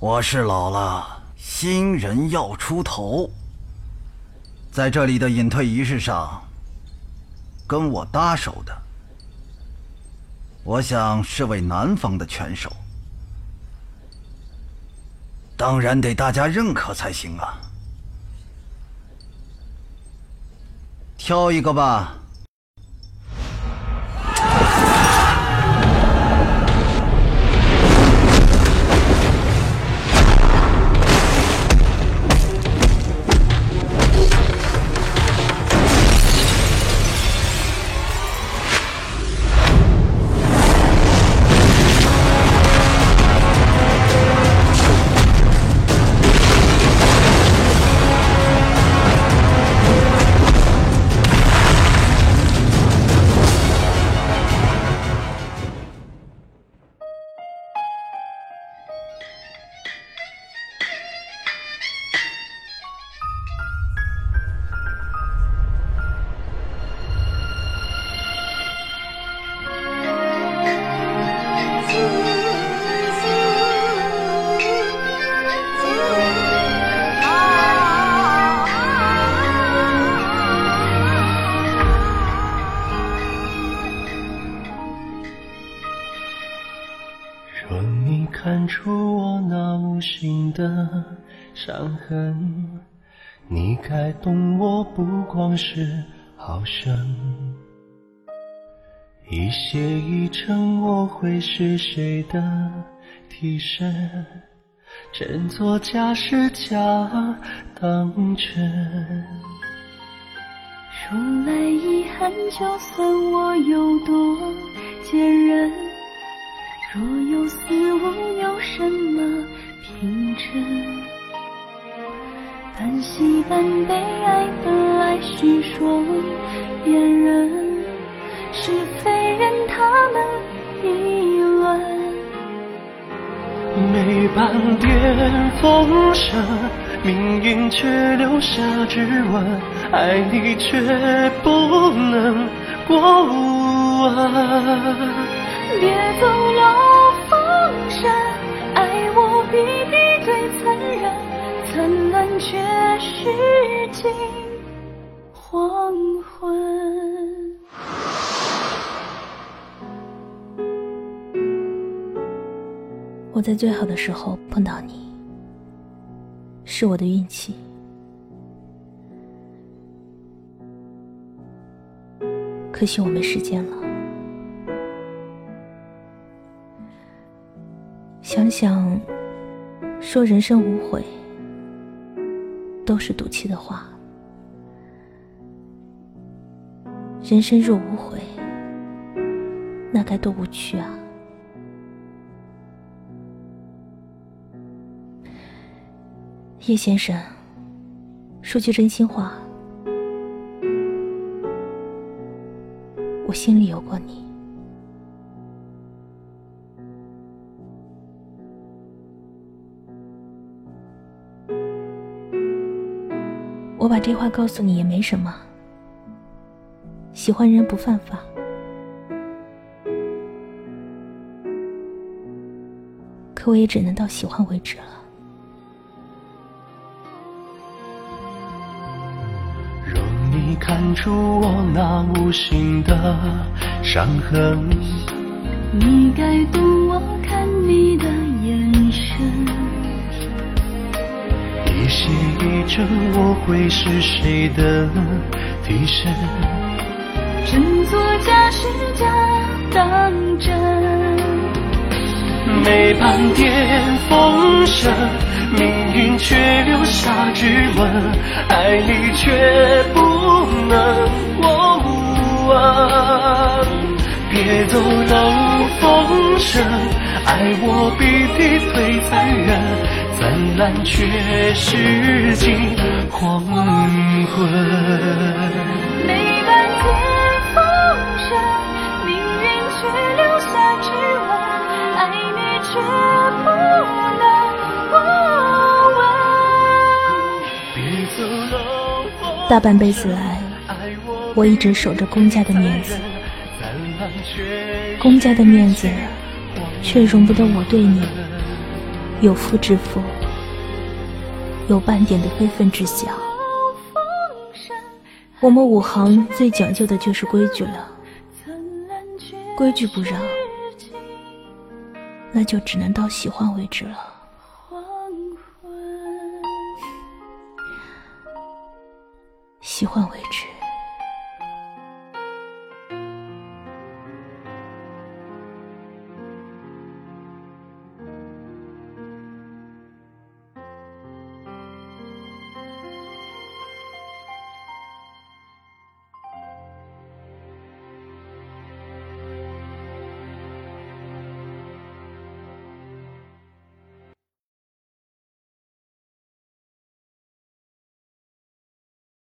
我是老了，新人要出头。在这里的隐退仪式上，跟我搭手的，我想是位南方的拳手，当然得大家认可才行啊。挑一个吧。心的伤痕，你该懂我不光是好胜。一邪一正，我会是谁的替身？真作假是假当真。说来遗憾，就算我有多坚韧。若有死亡，有什么凭证？半喜半悲，爱本来需双眼人，是非任他们议论。每半点风声，命运却留下指纹，爱你却不能过问。别走漏风声，感觉是尽黄昏。我在最好的时候碰到你，是我的运气。可惜我没时间了。想想，说人生无悔，都是赌气的话。人生若无悔，那该多无趣啊！叶先生，说句真心话，我心里有过你。我把这话告诉你也没什么，喜欢人不犯法，可我也只能到喜欢为止了。若你看出我那无形的伤痕，你该懂我看你的眼神。一邪一正，我会是谁的替身？真作假是假当真。每半点风声，命运却留下指纹，爱你却不能过问。别走漏风声，爱我比敌对残忍。灿烂却是惊黄昏。每，爱你却不能。大半辈子来，我一直守着公家的面子，公家的面子却容不得我对你。有夫之妇，有半点的非分之想。我们武行最讲究的就是规矩了，规矩不让，那就只能到喜欢为止了。喜欢为止。